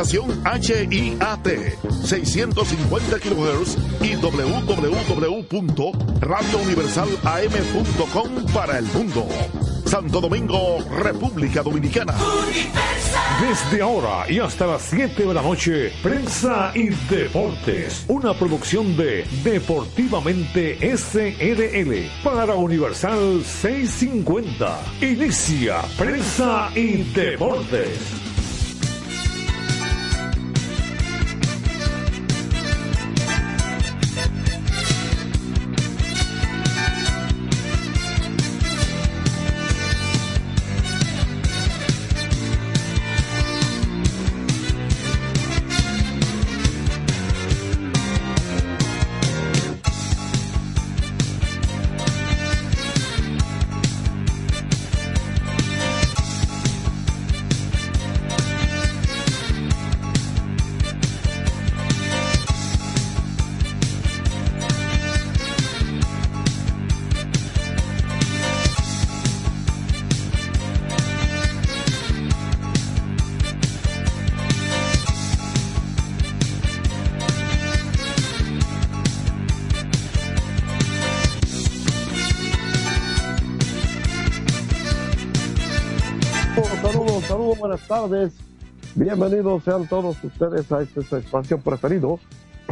estación HIAT 650 kHz y www.radiouniversalam.com para el mundo. Santo Domingo, República Dominicana. Desde ahora y hasta las 7 de la noche, Prensa y Deportes, una producción de Deportivamente SRL para Universal 650. Inicia Prensa y Deportes. Buenas tardes. Bienvenidos sean todos ustedes a este espacio preferido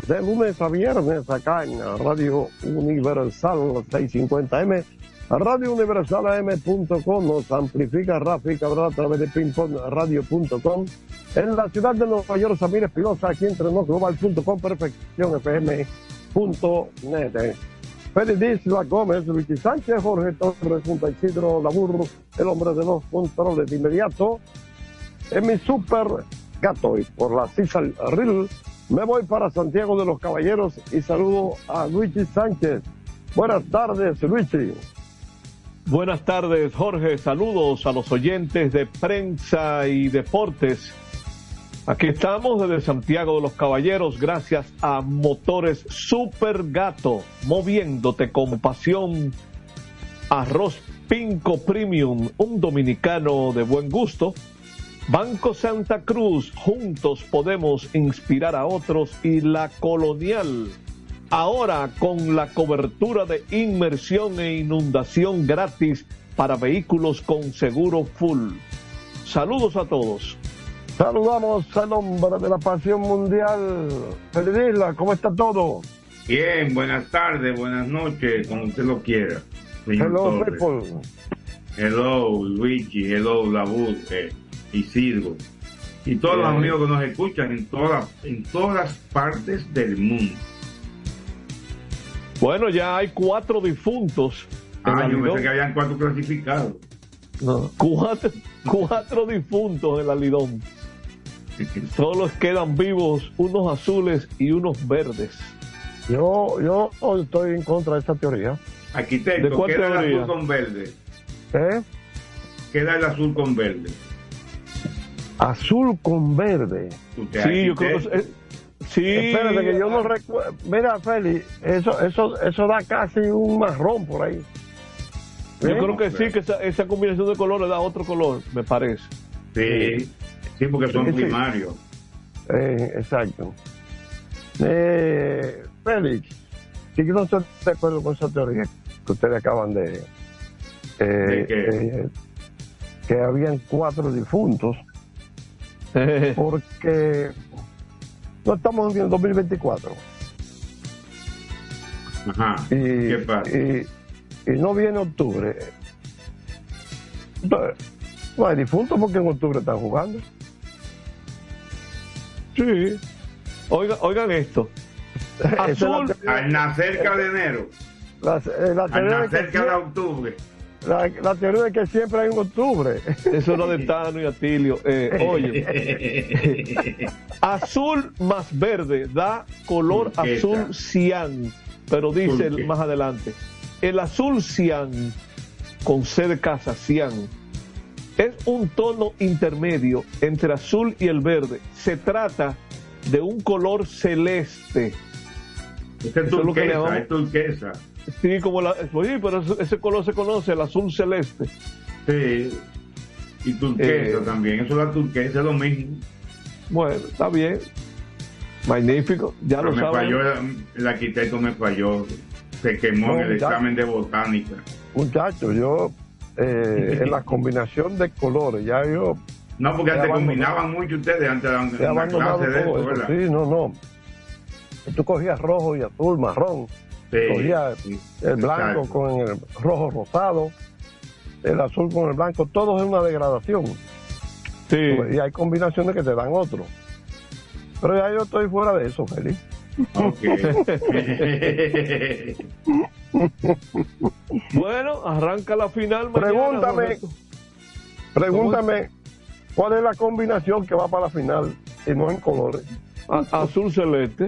de lunes a viernes acá en Radio Universal 650M, Radio Universal AM.com, nos amplifica Rafi Cabral a través de pingpongradio.com, en la ciudad de Nueva York, Samir Espinosa, aquí entre global.com, perfección fm.net. Félix La Gómez, Luis Sánchez, Jorge Torres, Junta Isidro Labur, el hombre de los controles de inmediato en mi super gato y por la Cisa Ril me voy para Santiago de los Caballeros y saludo a Luigi Sánchez. Buenas tardes, Luigi. Buenas tardes, Jorge. Saludos a los oyentes de prensa y deportes. Aquí estamos desde Santiago de los Caballeros, gracias a Motores Super Gato, moviéndote con pasión. Arroz Pinco Premium, un dominicano de buen gusto. Banco Santa Cruz, juntos podemos inspirar a otros. Y la Colonial, ahora con la cobertura de inmersión e inundación gratis para vehículos con seguro full. Saludos a todos. Saludamos al hombre de la pasión mundial. Feliz Isla, ¿cómo está todo? Bien, buenas tardes, buenas noches, como usted lo quiera. Hello, people. Hello, Luigi, hello, Labud, eh, Isidro. Y todos los amigos que nos escuchan en, todas en todas partes del mundo. Bueno, ya hay cuatro difuntos. Ah, yo pensé que habían cuatro clasificados. No, cuatro, cuatro difuntos en la Lidón. Solo quedan vivos unos azules y unos verdes. Yo, yo estoy en contra de esa teoría. Arquitecto, ¿De queda el azul con verde. ¿Eh? Queda el azul con verde. Azul con verde. Sí, yo creo que... Sí. Espérate que yo no recuerdo. Mira, Félix, eso, eso, eso da casi un marrón por ahí. Yo creo que sí, que esa, esa, combinación de colores da otro color, me parece. Sí, sí, porque son primarios. Eh, exacto. Eh, Félix, sí que no estoy de acuerdo con esa teoría que ustedes acaban de... Eh, ¿De qué? eh, que habían cuatro difuntos, porque no estamos en el 2024. Ajá. Y, ¿Qué pasa? y, y no viene octubre. Entonces, no hay difuntos porque en octubre están jugando. Sí. Oiga, oigan esto. Esa es la Azul, Al nacer cada enero, la, eh, la al nacer cada octubre. La- la teoría de que siempre hay un octubre. eso era de Tano y Atilio. Eh, oye, azul más verde da color Turquesa. azul cian, pero dice Turquesa. más adelante, el azul cian con C de casa, cian, es un tono intermedio entre azul y el verde. Se trata de un color celeste. Este es Eso es lo que turquesa, llamamos- es turquesa. Sí, como la, oye, pero ese- color se conoce, el azul celeste. Sí. Y turquesa Eh. también. Eso es la turquesa, es lo mismo. Bueno, está bien. Magnífico, ya Pero lo me saben. falló, el, el arquitecto me falló. Se quemó No, en el examen de botánica. Muchachos, yo eh, en la combinación de colores, ya yo No, porque antes combinaban mucho ustedes, antes daban clase de eso. ¿verdad? Sí, no, no. Tú cogías rojo y azul, marrón. Sí, Cogía sí, el blanco exacto. con el rojo rosado, el azul con el blanco, todo es una degradación. Sí. Y hay combinaciones que te dan otro. Pero ya yo estoy fuera de eso, Félix. Ok. Bueno, arranca la final. mañana, Pregúntame. Roberto. Pregúntame cuál es la combinación que va para la final y no en colores. A- azul celeste.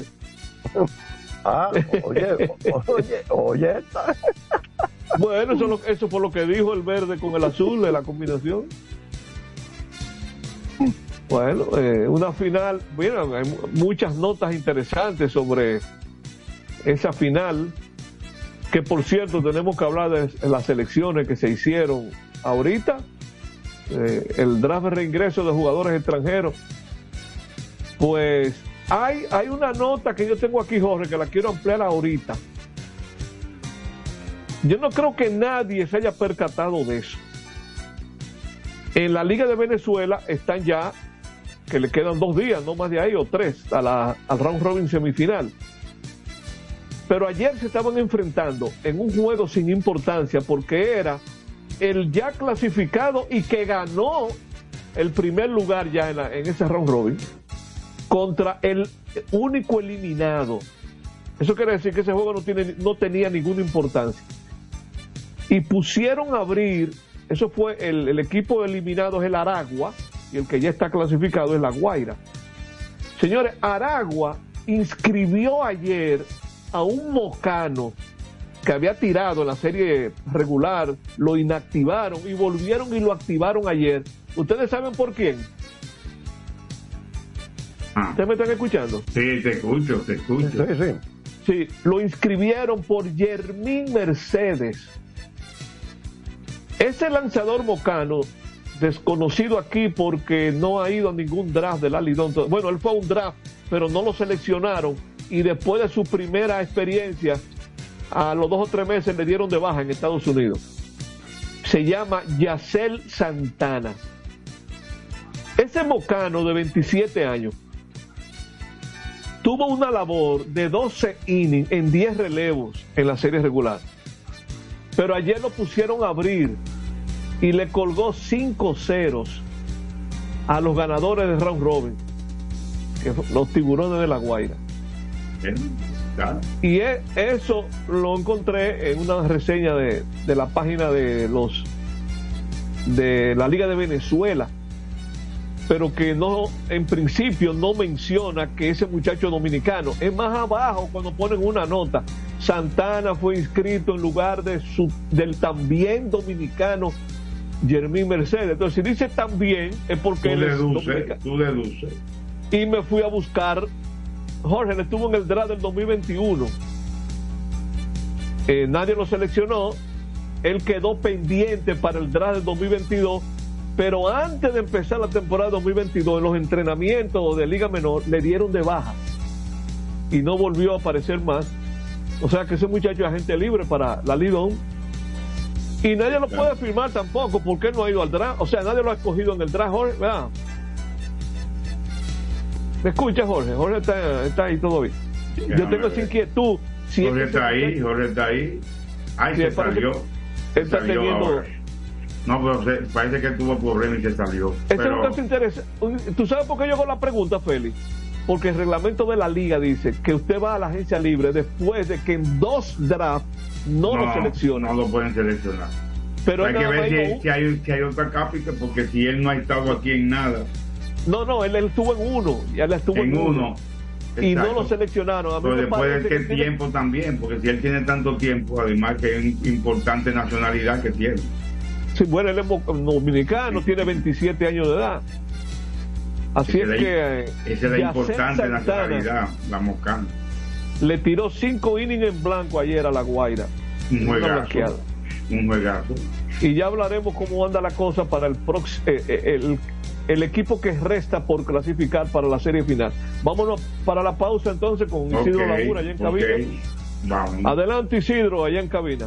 Ah, oye, oye, oye. Bueno, eso, es lo- eso fue lo que dijo el verde con el azul de la combinación. Bueno, eh, una final, bueno, hay mu- muchas notas interesantes sobre esa final, que por cierto tenemos que hablar de las elecciones que se hicieron ahorita, eh, el draft de reingreso de jugadores extranjeros. Pues hay, una nota que yo tengo aquí, Jorge, que la quiero ampliar ahorita. Yo no creo que nadie se haya percatado de eso. En la Liga de Venezuela están ya, que le quedan dos días, no más de ahí, o tres, a la, al round robin semifinal. Pero ayer se estaban enfrentando en un juego sin importancia porque era el ya clasificado y que ganó el primer lugar ya en, en ese round robin contra el único eliminado. Eso quiere decir que ese juego no, tiene, no tenía ninguna importancia. Y pusieron a abrir, eso fue el, equipo eliminado es el Aragua y el que ya está clasificado es la Guaira. Señores, Aragua inscribió ayer a un mocano que había tirado en la serie regular, lo inactivaron y volvieron y lo activaron ayer. ¿Ustedes saben por quién? Ah. ¿Ustedes me están escuchando? Sí, te escucho, te escucho. Sí, sí. Sí, lo inscribieron por Yermín Mercedes. Ese lanzador mocano, desconocido aquí porque no ha ido a ningún draft del Alidón. Bueno, él fue a un draft, pero no lo seleccionaron. Y después de su primera experiencia, a los dos o tres meses le dieron de baja en Estados Unidos. Se llama Yacel Santana. Ese mocano de 27 años tuvo una labor de 12 innings en 10 relevos en la serie regular. Pero ayer lo pusieron a abrir y le colgó 5 ceros a los ganadores de round robin, que son los tiburones de la Guaira. Y e- eso lo encontré en una reseña de, de la página de los de la Liga de Venezuela, pero que no, en principio no menciona que ese muchacho dominicano. Es más abajo cuando ponen una nota. Santana fue inscrito en lugar de su, del también dominicano Jermín Mercedes. Entonces, si dice también, es porque Tú él es tú deduces. Y me fui a buscar. Jorge él estuvo en el draft del 2021. Eh, nadie lo seleccionó. Él quedó pendiente para el draft del 2022. Pero antes de empezar la temporada 2022, en los entrenamientos de Liga Menor, le dieron de baja. Y no volvió a aparecer más. O sea que ese muchacho es agente libre para la Lidón. Y nadie lo puede firmar tampoco porque él no ha ido al draft. O sea, nadie lo ha escogido en el draft, Jorge. ¿verdad? ¿Me escucha, Jorge? Jorge está, está ahí todo bien. Yo tengo esa inquietud. Si es Jorge que está ahí, Jorge está ahí. Ay, Sí, se salió. Se está salió teniendo- ahora. No, pero se- parece que tuvo problemas y se salió. Este es un Pero, caso. ¿Tú sabes por qué yo hago la pregunta, Félix? Porque el reglamento de la liga dice que usted va a la agencia libre después de que en dos drafts no, lo selecciona. No lo pueden seleccionar. pero hay que ver si ha hay, si, hay, si hay otra cápita, porque si él no ha estado aquí en nada, No, no, él, él estuvo en uno. Ya él estuvo en, en uno. Y no lo seleccionaron. A mí Pero después de que tiene- tiempo también, porque si él tiene tanto tiempo, además que es una importante nacionalidad que tiene. Él es mo- dominicano, tiene 27 años de edad. Así es que. eh, Esa es la importante nacionalidad, la moscana. Le tiró cinco innings en blanco ayer a la Guaira. Un juegazo. Un juegazo. Y ya hablaremos cómo anda la cosa para el próximo. el, el equipo que resta por clasificar para la serie final. Vámonos para la pausa entonces con Isidro Ok, Laguna allá en cabina. Vamos. Adelante Isidro, allá en cabina.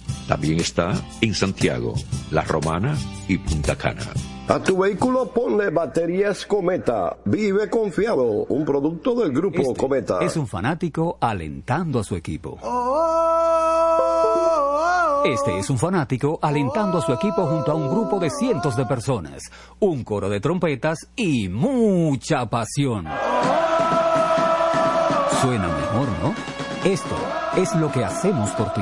También está en Santiago, La Romana y Punta Cana. A tu vehículo ponle baterías Cometa. Vive confiado. Un producto del grupo Este Cometa. es un fanático alentando a su equipo. Este es un fanático alentando a su equipo junto a un grupo de cientos de personas, un coro de trompetas y mucha pasión. Suena mejor, ¿no? Esto es lo que hacemos por ti.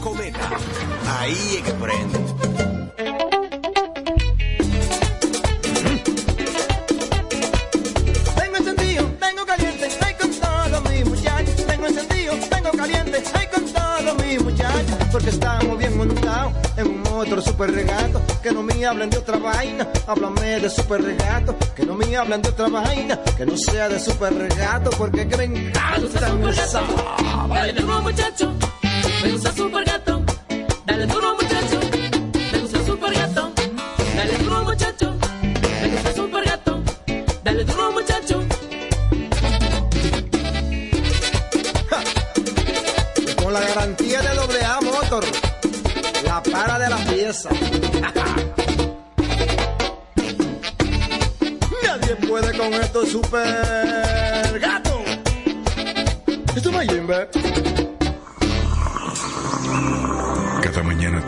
Cometa. Ahí es que prende. Tengo encendido, tengo caliente, ay con todos mis muchachos. Tengo encendido, tengo caliente, ay con todos mis muchachos. Porque estamos bien montados en un otro super regato. Que no me hablen de otra vaina, háblame de super regato. Que no me hablen de otra vaina, que no sea de super regato. Porque que me encanta esa. Dale duro muchacho, me gusta super gato. Dale duro muchacho, me gusta super gato. Dale duro muchacho, me gusta super gato. Dale duro muchacho. Con la garantía de doble Motor, la para de la pieza. Nadie puede con esto super gato. Esto me Jimbe.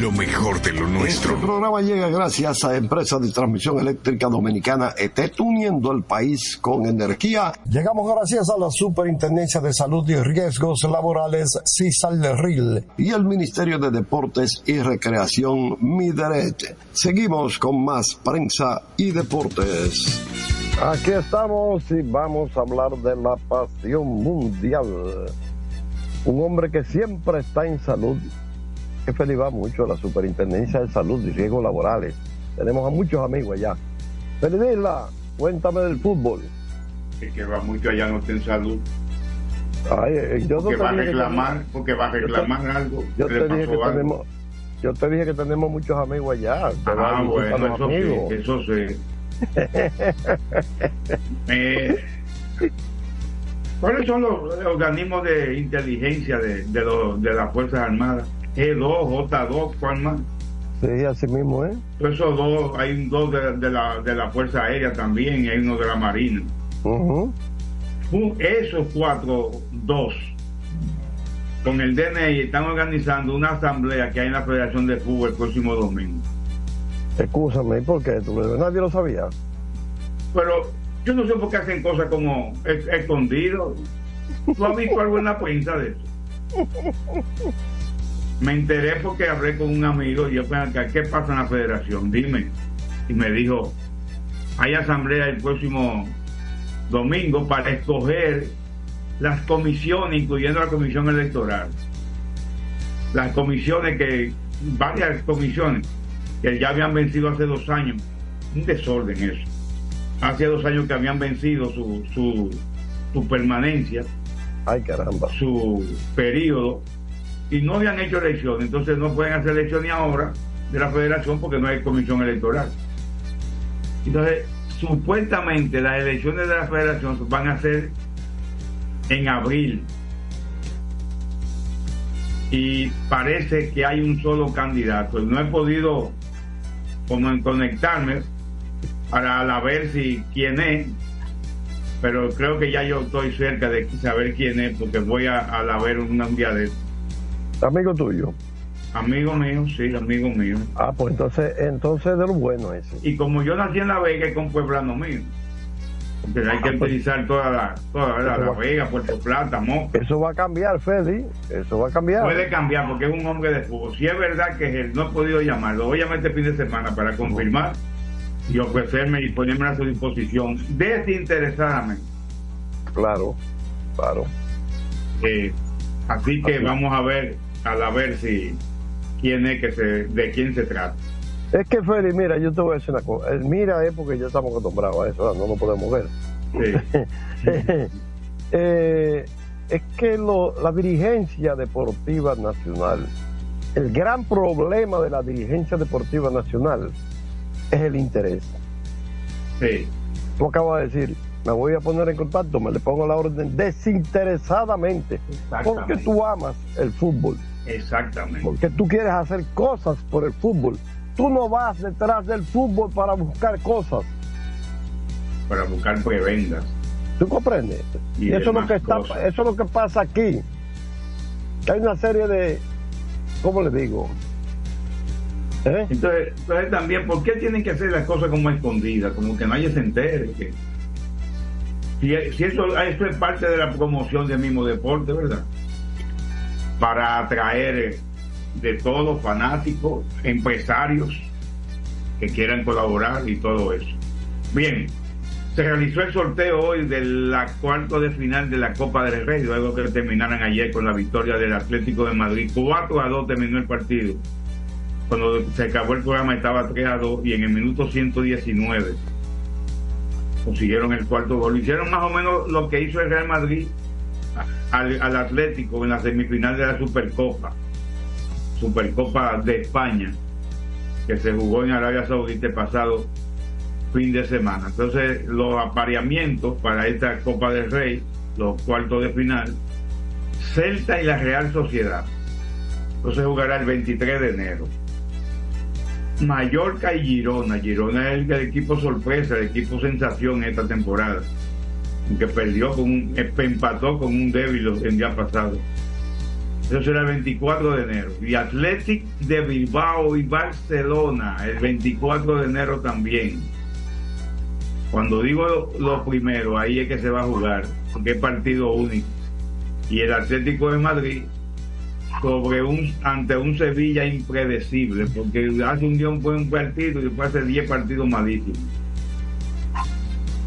lo mejor de lo nuestro. Este programa llega gracias a Empresa de Transmisión Eléctrica Dominicana ETET, uniendo el país con energía. Llegamos gracias a la Superintendencia de Salud y Riesgos Laborales, CISALRIL, y el Ministerio de Deportes y Recreación, MIDERET. Seguimos con más prensa y deportes. Aquí estamos y vamos a hablar de la pasión mundial. Un hombre que siempre está en salud. Jefe le va mucho a la Superintendencia de Salud y Riesgos Laborales. Tenemos a muchos amigos allá. Felicidad, cuéntame del fútbol. Es que va mucho allá no está en salud. Ay, eh, yo no porque te va a dije que reclamar, tenemos- porque va a reclamar algo. Yo te dije que algo. tenemos, yo te dije que tenemos muchos amigos allá. Ah, a a bueno, eso amigos. sí, eso sí. Eh, ¿Cuáles son los organismos de inteligencia de, de, los- de las Fuerzas Armadas? G2, J2, ¿cuál más? Sí, así mismo, ¿eh? Todos esos dos, hay dos de, de la, de la Fuerza Aérea también y hay uno de la Marina. Un- esos cuatro, dos, con el DNI están organizando una asamblea que hay en la Federación de Fútbol el próximo domingo. Escúchame, ¿por qué? ¿Tú- ¿Nadie lo sabía? Pero yo no sé por qué hacen cosas como es- escondido. ¿Tú has visto algo en la prensa de eso? Me enteré porque hablé con un amigo y yo pensé, ¿qué pasa en la federación? Dime. Y me dijo, hay asamblea el próximo domingo para escoger las comisiones, incluyendo la comisión electoral. Las comisiones que, varias comisiones que ya habían vencido hace dos años. Un desorden eso. Hace dos años que habían vencido su, su, su permanencia. Ay, caramba. Su periodo. Y no habían hecho elecciones. Entonces no pueden hacer elecciones ahora de la federación porque no hay comisión electoral. Entonces, supuestamente las elecciones de la federación van a ser en abril. Y parece que hay un solo candidato. No he podido como conectarme para ver si quién es, pero creo que ya yo estoy cerca de saber quién es porque voy a, a la ver un, un día de Amigo tuyo. amigo mío, sí, amigo mío. Ah, pues entonces, entonces de lo bueno ese. Y como yo nací en La Vega, es con pueblano mío. Porque hay que Ah, pues. utilizar toda la, toda la, la Vega, Puerto Plata, Moca. Eso va a cambiar, Feli. Eso va a cambiar. Puede cambiar porque es un hombre de fútbol. Si es verdad que él, no he podido llamarlo. Voy a llamar este fin de semana para confirmar y ofrecerme y ponerme a su disposición desinteresadamente. Claro, claro. Eh, así que vamos a ver, a la ver si quién es que se, de quién se trata. Es que, Feli, mira, yo te voy a decir una cosa. Eh, Mira, es porque ya estamos acostumbrados a eso, no lo podemos ver. Eh, es que lo- la dirigencia deportiva nacional, el gran problema de la dirigencia deportiva nacional es el interés. Sí. Tú acabas de decir, me voy a poner en contacto, me le pongo la orden desinteresadamente, porque tú amas el fútbol, Exactamente. porque tú quieres hacer cosas por el fútbol. Tú no vas detrás del fútbol para buscar cosas. Para buscar prebendas. ¿Tú comprendes? Y Y, eso, es lo que está, cosas. eso es lo que pasa aquí. Hay una serie de, ¿cómo le digo? ¿Eh? Entonces, entonces también, ¿por qué tienen que hacer las cosas como escondidas? Como que nadie se entere. Que, si, si eso, eso es parte de la promoción del mismo deporte, ¿verdad? Para atraer de todos fanáticos, empresarios que quieran colaborar y todo eso. Bien, se realizó el sorteo hoy de la cuarto de final de la Copa del Rey, luego que terminaran ayer con la victoria del Atlético de Madrid. 4 a 2 terminó el partido cuando se acabó el programa estaba 3 a 2 y en el minuto 119 consiguieron el cuarto gol. Hicieron más o menos lo que hizo el Real Madrid al, al Atlético en la semifinal de la Supercopa, Supercopa de España, que se jugó en Arabia Saudita el pasado fin de semana. Entonces, los apareamientos para esta Copa del Rey, los cuartos de final, Celta y la Real Sociedad. Entonces jugará el 23 de enero. Mallorca y Girona. Girona es el, el equipo sorpresa, el equipo sensación esta temporada. Que perdió con un, empató con un débil el día pasado. Eso será el 24 de enero. Y Athletic de Bilbao y Barcelona el 24 de enero también. Cuando digo lo, lo primero, ahí es que se va a jugar, porque es partido único. Y el Atlético de Madrid sobre un ante un Sevilla impredecible, porque hace un día un buen partido y después hace 10 partidos malísimos.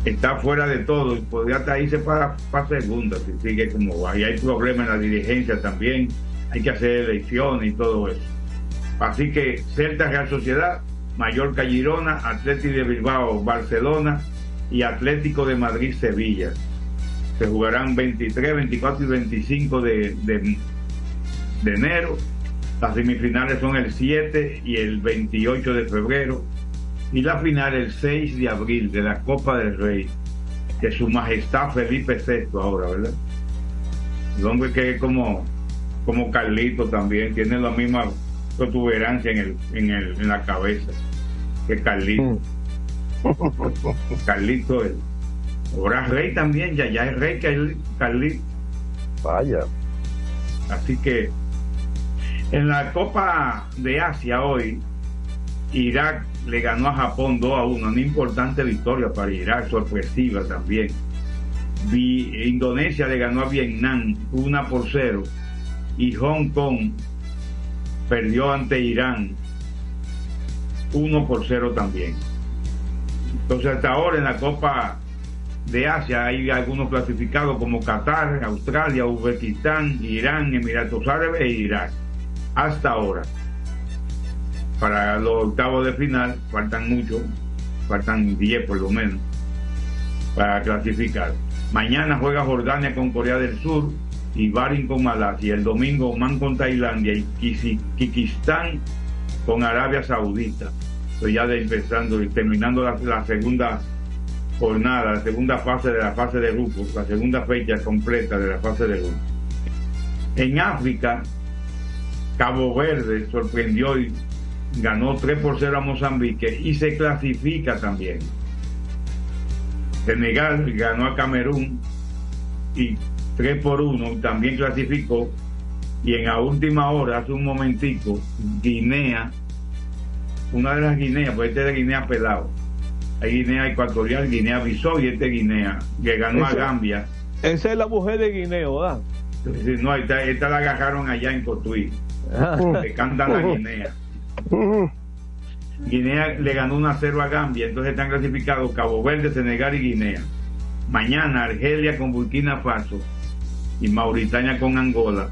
Está fuera de todo y podría hasta irse para, para segunda si sigue como va. Y hay problemas en la dirigencia también, hay que hacer elecciones y todo eso. Así que Celta Real Sociedad, Mallorca Girona, Atlético de Bilbao Barcelona y Atlético de Madrid Sevilla. Se jugarán 23, 24 y 25 de, de, de enero. Las semifinales son el 7 y el 28 de febrero. Y la final el 6 de abril de la Copa del Rey. De su majestad Felipe VI ahora, ¿verdad? El hombre que es como, como Carlito también, tiene la misma protuberancia en, el, en, el, en la cabeza que Carlito. Carlito el ahora rey también, ya, ya es rey Carli- Carlito. Vaya. Así que en la Copa de Asia hoy, Irak le ganó a Japón 2 a 1, una importante victoria para Irak, sorpresiva también. Indonesia le ganó a Vietnam 1 por 0 y Hong Kong perdió ante Irán 1 por 0 también. Entonces hasta ahora en la Copa de Asia hay algunos clasificados como Qatar, Australia, Uzbekistán, Irán, Emiratos Árabes e Irak. Hasta ahora. Para los octavos de final faltan mucho, faltan 10 por lo menos para clasificar. Mañana juega Jordania con Corea del Sur y Bahrein con Malasia. El domingo Oman con Tailandia y Kikistán con Arabia Saudita. Pues ya empezando y terminando la, la segunda jornada, la segunda fase de la fase de grupos, la segunda fecha completa de la fase de grupos. En África, Cabo Verde sorprendió y ganó 3 por 0 a Mozambique y se clasifica también. Senegal ganó a Camerún y 3 por 1 también clasificó y en la última hora, hace un momentico, Guinea, una de las Guineas, pues este es de Guinea pelado, hay Guinea ecuatorial, Guinea Bissau y este Guinea, que ganó a Gambia. Esa es la mujer de Guineo, ¿verdad? No, esta, esta la agarraron allá en Cotuí, Ah. le cantan la Guinea. Guinea le ganó 1 a 0 a Gambia, entonces están clasificados Cabo Verde, Senegal y Guinea. Mañana Argelia con Burkina Faso y Mauritania con Angola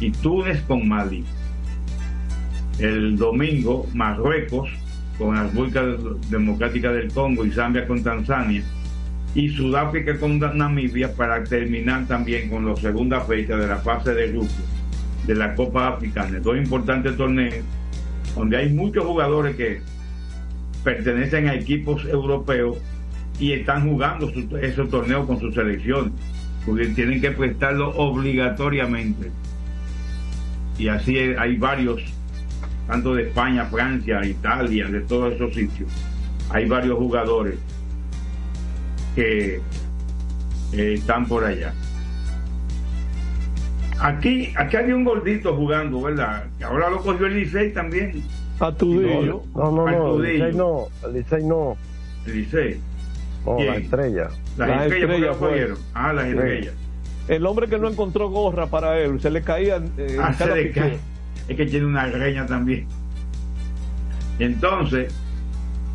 y Túnez con Mali. El domingo Marruecos con la República Democrática del Congo y Zambia con Tanzania y Sudáfrica con Namibia para terminar también con la segunda fecha de la fase de grupo de la Copa Africana. Dos importantes torneos donde hay muchos jugadores que pertenecen a equipos europeos y están jugando esos torneos con sus selecciones, porque tienen que prestarlo obligatoriamente. Y así hay hay varios, tanto de España, Francia, Italia, de todos esos sitios. Hay varios jugadores que eh, están por allá. Aquí, aquí había un gordito jugando, ¿verdad? Que ahora lo cogió el Licey también. A No, no, no, Al no, el Tudillo. Licey no, el Licey no, El Licey. no, la estrella. Las, Las estrellas, ¿por qué estrellas lo fue. cogieron? Ah, las Sí. estrellas. El hombre que no encontró gorra para él, se le caía eh, Ah, se le cae. Es que tiene una greña también. Entonces,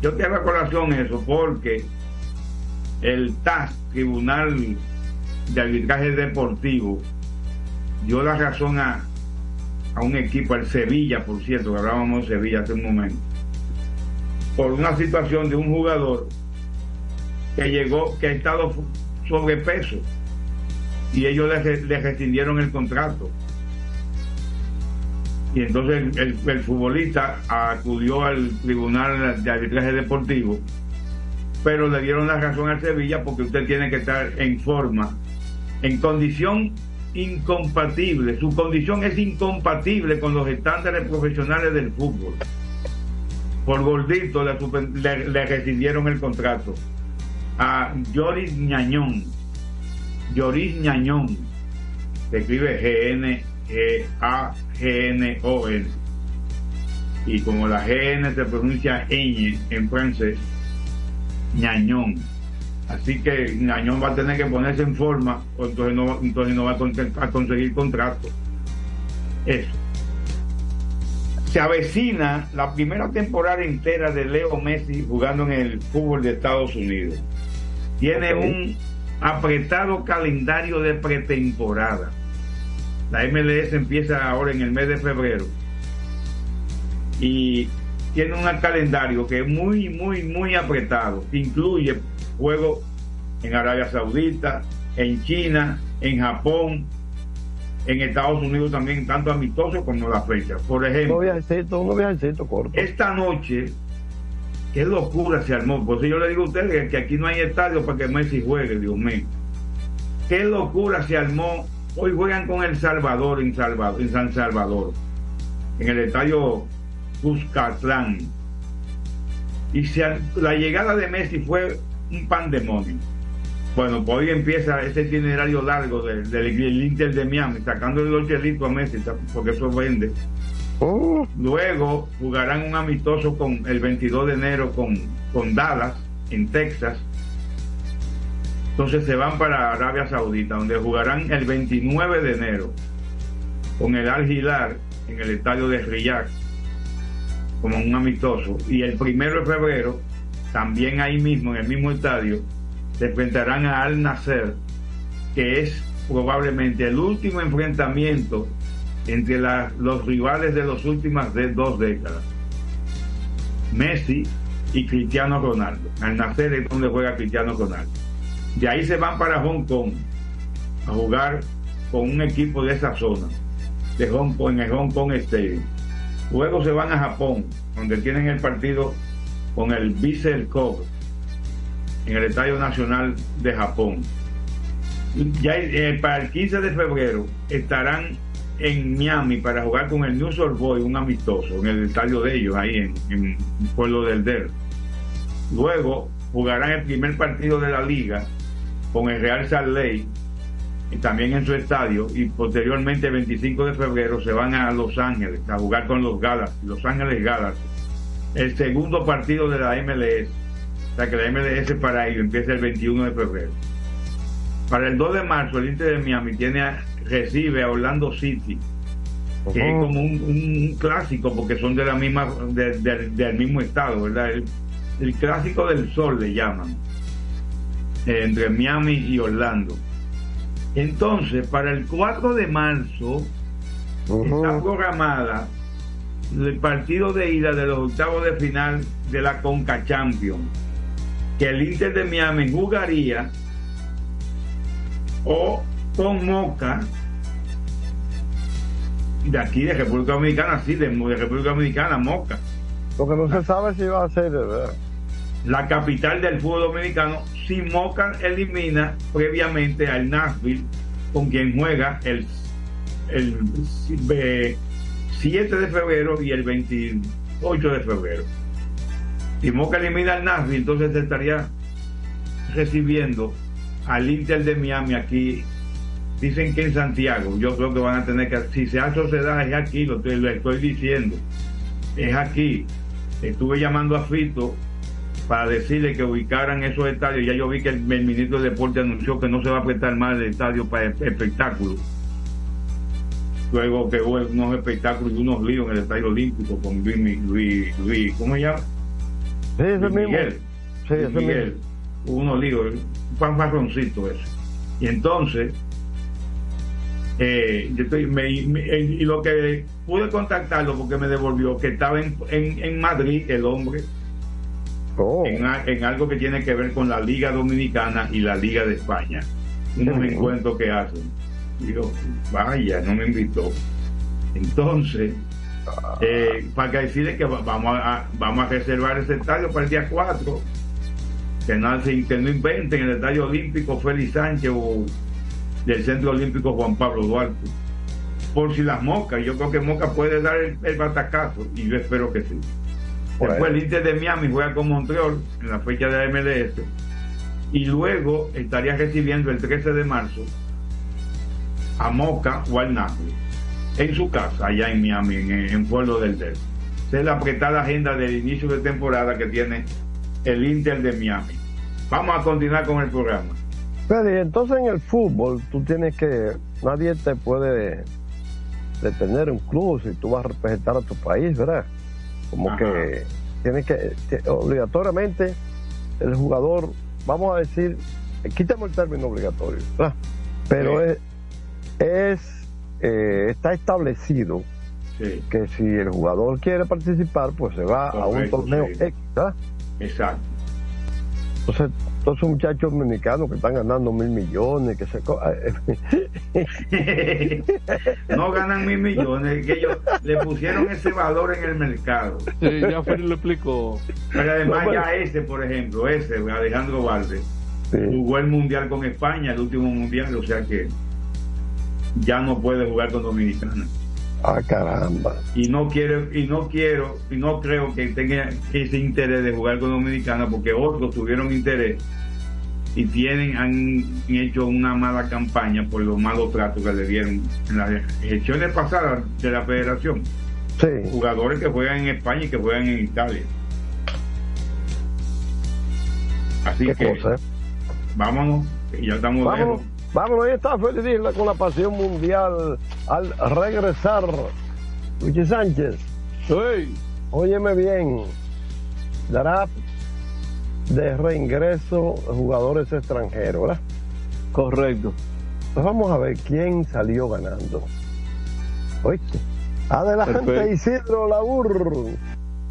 yo te hago a colación eso porque el TAS, Tribunal de Arbitraje Deportivo, dio la razón a, a un equipo, al Sevilla, por cierto, que hablábamos de Sevilla hace un momento, por una situación de un jugador que llegó, que ha estado sobrepeso y ellos le, le rescindieron el contrato. Y entonces el, el futbolista acudió al Tribunal de Arbitraje Deportivo, pero le dieron la razón al Sevilla porque usted tiene que estar en forma, en condición incompatible. Su condición es incompatible con los estándares profesionales del fútbol. Por gordito le, le- rescindieron el contrato a Joris Ñañón. Joris Ñañón. Se escribe G-N-E-A-G-N-O-N. Y como la GN se pronuncia ñ en francés, Ñañón. Así que Ñañón va a tener que ponerse en forma, o entonces no, entonces no va a, con- a conseguir contrato. Eso. Se avecina la primera temporada entera de Leo Messi jugando en el fútbol de Estados Unidos. Tiene un apretado calendario de pretemporada. La MLS empieza ahora en el mes de febrero. Y tiene un calendario que es muy, muy, muy apretado. Incluye juegos en Arabia Saudita, en China, en Japón, en Estados Unidos también, tanto amistosos como la fecha. Por ejemplo, Un viajecito, un viajecito corto. esta noche, qué locura se armó. Por eso yo le digo a ustedes que aquí no hay estadio para que Messi juegue, Dios mío. Qué locura se armó. Hoy juegan con El Salvador en, Salvador, en San Salvador, en el estadio Cuscatlán. Y se la llegada de Messi fue un pandemonio. Bueno, pues hoy empieza ese itinerario largo del, del- Inter de Miami, sacándole los chelitos a Messi, porque eso vende. Luego jugarán un amistoso con el 22 de enero con, con Dallas en Texas. Entonces se van para Arabia Saudita, donde jugarán el 29 de enero con el Al Hilal en el estadio de Riyadh como un amistoso. Y el primero de febrero, también ahí mismo, en el mismo estadio, se enfrentarán a Al Nasser, que es probablemente el último enfrentamiento entre los rivales de las últimas dos décadas. Messi y Cristiano Ronaldo. Al Nasser es donde juega Cristiano Ronaldo. De ahí se van para Hong Kong a jugar con un equipo de esa zona, de Hong Kong, en el Hong Kong Stadium. Luego se van a Japón, donde tienen el partido con el Vissel Kobe en el Estadio Nacional de Japón. Ya eh, para el 15 de febrero estarán en Miami para jugar con el New York Boy, un amistoso, en el estadio de ellos, ahí en, el pueblo del Der. Luego jugarán el primer partido de la liga con el Real Salt Lake, y también en su estadio, y posteriormente el 25 de febrero se van a Los Ángeles a jugar con los Galaxy, Los Ángeles Galaxy. El segundo partido de la MLS, o sea que la MLS para ellos empieza el 21 de febrero. Para el 2 de marzo, el Inter de Miami tiene a- recibe a Orlando City, que es como un, un clásico porque son de la misma de- de- del mismo estado, ¿verdad? El, el clásico del sol le llaman, eh, entre Miami y Orlando. Entonces, para el 4 de marzo está programada el partido de ida de los octavos de final de la Conca Champions, que el Inter de Miami jugaría o con Moca de aquí de República Dominicana, sí, de, de República Dominicana, Moca. Lo que no se sabe si va a ser, ¿verdad? La capital del fútbol dominicano, si Moca elimina previamente al Nashville, con quien juega el, el eh, 7 de febrero y el 28 de febrero. Si Moca elimina al Nashville, entonces se estaría recibiendo al Inter de Miami aquí. Dicen que en Santiago, yo creo que van a tener que, si se hace sociedad es aquí, lo, estoy- diciendo, es aquí. Estuve llamando a Fito para decirle que ubicaran esos estadios. Ya yo vi que el, el ministro de Deporte anunció que no se va a prestar más el estadio para espectáculos. Luego que hubo unos espectáculos y unos líos en el estadio olímpico con Luis, Luis, Luis ¿cómo se llama? Sí, ese Luis mismo. Miguel. Sí, Luis ese Miguel. mismo. Hubo unos líos, un fanfarroncito eso. Y entonces, eh, yo estoy, me- me- y lo que pude contactarlo porque me devolvió que estaba en, en, en Madrid el hombre Oh. en, en algo que tiene que ver con la Liga Dominicana y la Liga de España. Unos encuentros que hacen. Digo, vaya, no me invitó. Entonces, eh, para que decirle que va- vamos a, vamos a reservar ese estadio para el día 4. Que no, que no inventen el estadio olímpico Félix Sánchez o del Centro Olímpico Juan Pablo Duarte. Por si las moscas, yo creo que Moca puede dar el, el batacazo y yo espero que sí. Bueno. Después el Inter de Miami juega con Montreal en la fecha de la MLS y luego estaría recibiendo el 13 de marzo a Moca o al Napoli en su casa allá en Miami, en, en Pueblo del Del. Esa es la apretada agenda del inicio de temporada que tiene el Inter de Miami. Vamos a continuar con el programa. Pero entonces en el fútbol tú tienes que, nadie te puede detener un club si tú vas a representar a tu país, ¿verdad? Como Ajá. que tienes que, obligatoriamente el jugador, vamos a decir, quítame el término obligatorio, ¿verdad? Pero Sí. es, es eh, está establecido Sí, que si el jugador quiere participar, pues se va a un torneo sí. X, ¿verdad? exacto. Entonces, todos esos muchachos dominicanos que están ganando mil millones, que se... no ganan mil millones, que ellos le pusieron ese valor en el mercado. Sí, ya Félix lo explicó. Pero además No, ya ese, por ejemplo, ese, Alejandro Valde, Sí. jugó el Mundial con España, el último Mundial, o sea que ya no puede jugar con Dominicana. Ah, caramba. Y no quiero, y no quiero, y no creo que tenga ese interés de jugar con Dominicana, porque otros tuvieron interés y tienen, han hecho una mala campaña por los malos tratos que le dieron en las elecciones pasadas de la federación. Jugadores que juegan en España y que juegan en Italia. Así Qué que cosa, vámonos, ya estamos Vámonos, lejos. Vámonos, ahí está Feliz Isla con la pasión mundial al regresar. Luchi Sánchez. Óyeme bien. Dará de reingreso jugadores extranjeros, ¿verdad? Correcto. Pues vamos a ver quién salió ganando. ¿Oíste? Adelante, Perfecto. Isidro Labur.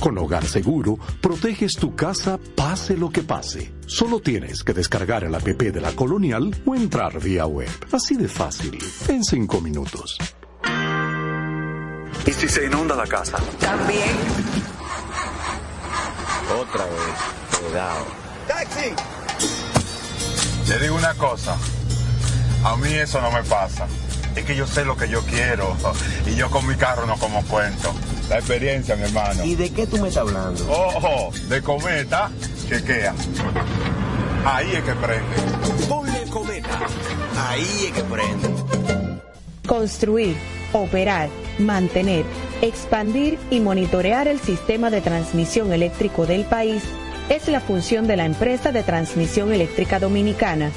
Con Hogar Seguro, proteges tu casa pase lo que pase. Solo tienes que descargar el app de la Colonial o entrar vía web. Así de fácil, en cinco minutos. ¿Y si se inunda la casa? También. Otra vez. Cuidado. ¡Taxi! Le digo una cosa. A mí eso no me pasa. Es que yo sé lo que yo quiero. Y yo con mi carro no como cuento. La experiencia, mi hermano. ¿Y de qué tú me estás hablando? Ojo, de cometa, chequea. Ahí es que prende. Ponle cometa. Ahí es que prende. Construir, operar, mantener, expandir y monitorear el sistema de transmisión eléctrico del país es la función de la empresa de transmisión eléctrica dominicana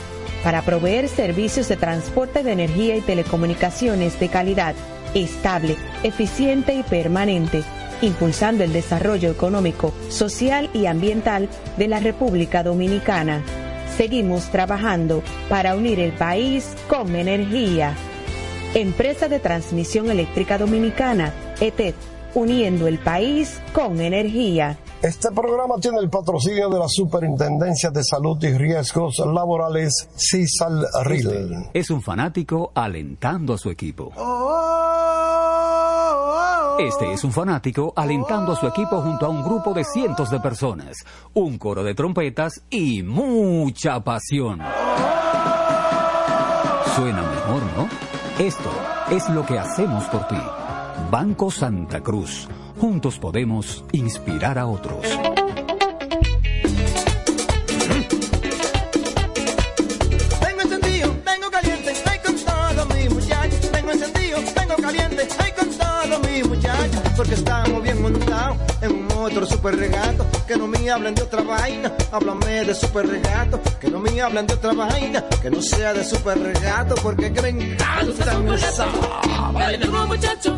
para proveer servicios de transporte de energía y telecomunicaciones de calidad, estable, eficiente y permanente, impulsando el desarrollo económico, social y ambiental de la República Dominicana. Seguimos trabajando para unir el país con energía. Empresa de Transmisión Eléctrica Dominicana, ETED, uniendo el país con energía. Este programa tiene el patrocinio de la Superintendencia de Salud y Riesgos Laborales, CISAL RIL. Es un fanático alentando a su equipo. Este es un fanático alentando a su equipo junto a un grupo de cientos de personas, un coro de trompetas y mucha pasión. Suena mejor, ¿no? Esto es lo que hacemos por ti. Banco Santa Cruz. Juntos podemos inspirar a otros. Tengo encendido, tengo caliente, ay con todo mi muchachos. Tengo encendido, tengo caliente, ay con todo mi muchachos. Porque estamos bien montados en un otro super regato, que no me hablen de otra vaina, háblame de super regato, que no me hablen de otra vaina, que no sea de super regato, porque que me encanta duro muchacho,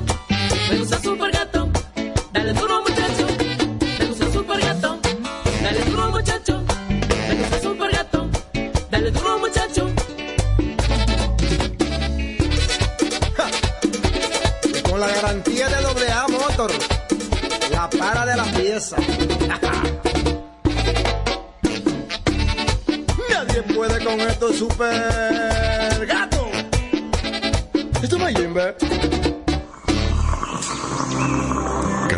me gusta super gato. Dale duro muchacho, me gusta super gato. Dale duro muchacho, me gusta super gato. Dale duro muchacho. Con la garantía de doble A Motor, la para de la pieza. Nadie puede con esto super gato. Esto es Jimbe.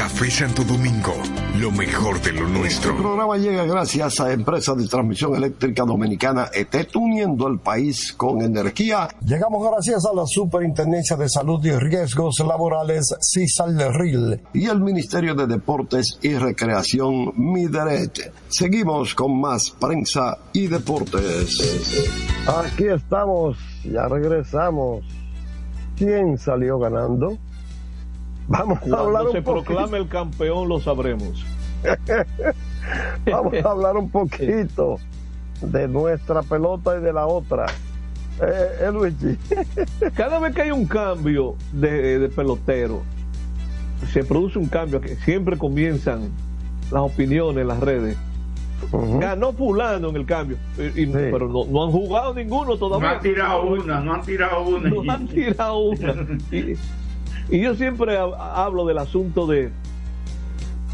Café Santo Domingo, lo mejor de lo Este nuestro. programa llega gracias a Empresa de Transmisión Eléctrica Dominicana ET, uniendo el país con energía. Llegamos gracias a la Superintendencia de Salud y Riesgos Laborales, CISALRIL, y el Ministerio de Deportes y Recreación, MIDERET. Seguimos con más prensa y deportes. Aquí estamos, ya regresamos. ¿Quién salió ganando? Vamos a hablar Cuando un se poquito. proclame el campeón lo sabremos. Vamos a hablar un poquito de nuestra pelota y de la otra. Eh, eh, Luigi. Cada vez que hay un cambio de, de pelotero, se produce un cambio que siempre comienzan las opiniones en las redes. Ganó fulano en el cambio, y- y- pero no, no han jugado ninguno No todavía. han tirado una, no han tirado una. No han tirado una. Y, y yo siempre hab- hablo del asunto de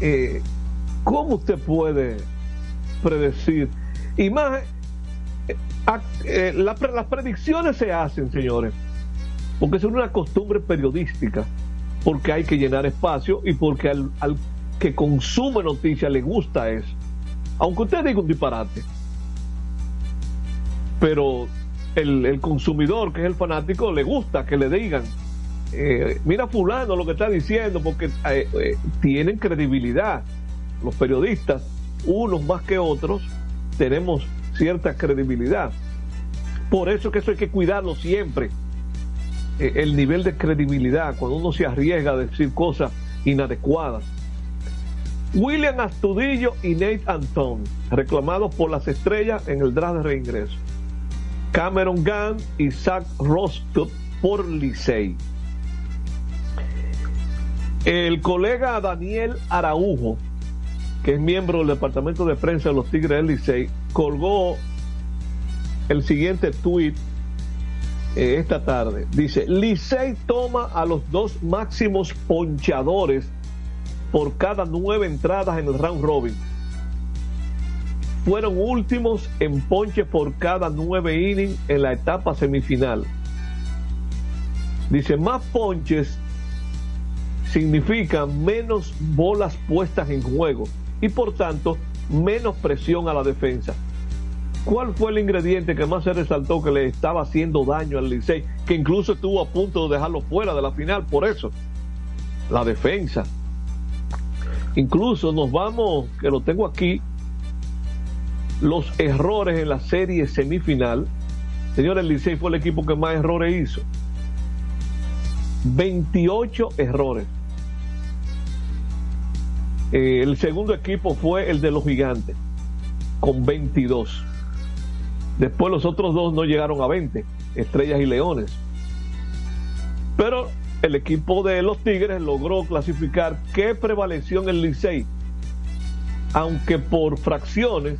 eh, cómo usted puede predecir. Y más, eh, eh, las predicciones se hacen, señores, porque es una costumbre periodística, porque hay que llenar espacio y porque al, que consume noticias le gusta eso. Aunque usted diga un disparate. Pero el consumidor, que es el fanático, le gusta que le digan, eh, mira fulano lo que está diciendo, porque eh, eh, tienen credibilidad. Los periodistas, unos más que otros, tenemos cierta credibilidad. Por eso que eso hay que cuidarlo siempre. El nivel de credibilidad, cuando uno se arriesga a decir cosas inadecuadas. William Astudillo y Nate Anton, reclamados por las estrellas en el draft de reingreso. Cameron Gunn y Zach Roscoe por Licey. El colega Daniel Araujo, que es miembro del departamento de prensa de los Tigres del Licey, colgó el siguiente tweet eh, esta tarde. Dice, Licey toma a los dos máximos ponchadores por cada nueve entradas en el round robin. Fueron últimos en ponche por cada nueve innings en la etapa semifinal. Dice, más ponches significa menos bolas puestas en juego y por tanto menos presión a la defensa. ¿Cuál fue el ingrediente que más se resaltó que le estaba haciendo daño al Licey? Que incluso estuvo a punto de dejarlo fuera de la final por eso. La defensa. Incluso nos vamos, que lo tengo aquí, los errores en la serie semifinal. Señores, el Licey fue el equipo que más errores hizo. 28 errores. Eh, el segundo equipo fue el de los gigantes, con 22. Después los otros dos no llegaron a 20, estrellas y leones. Pero el equipo de los Tigres logró clasificar que prevaleció en el Licey, aunque por fracciones,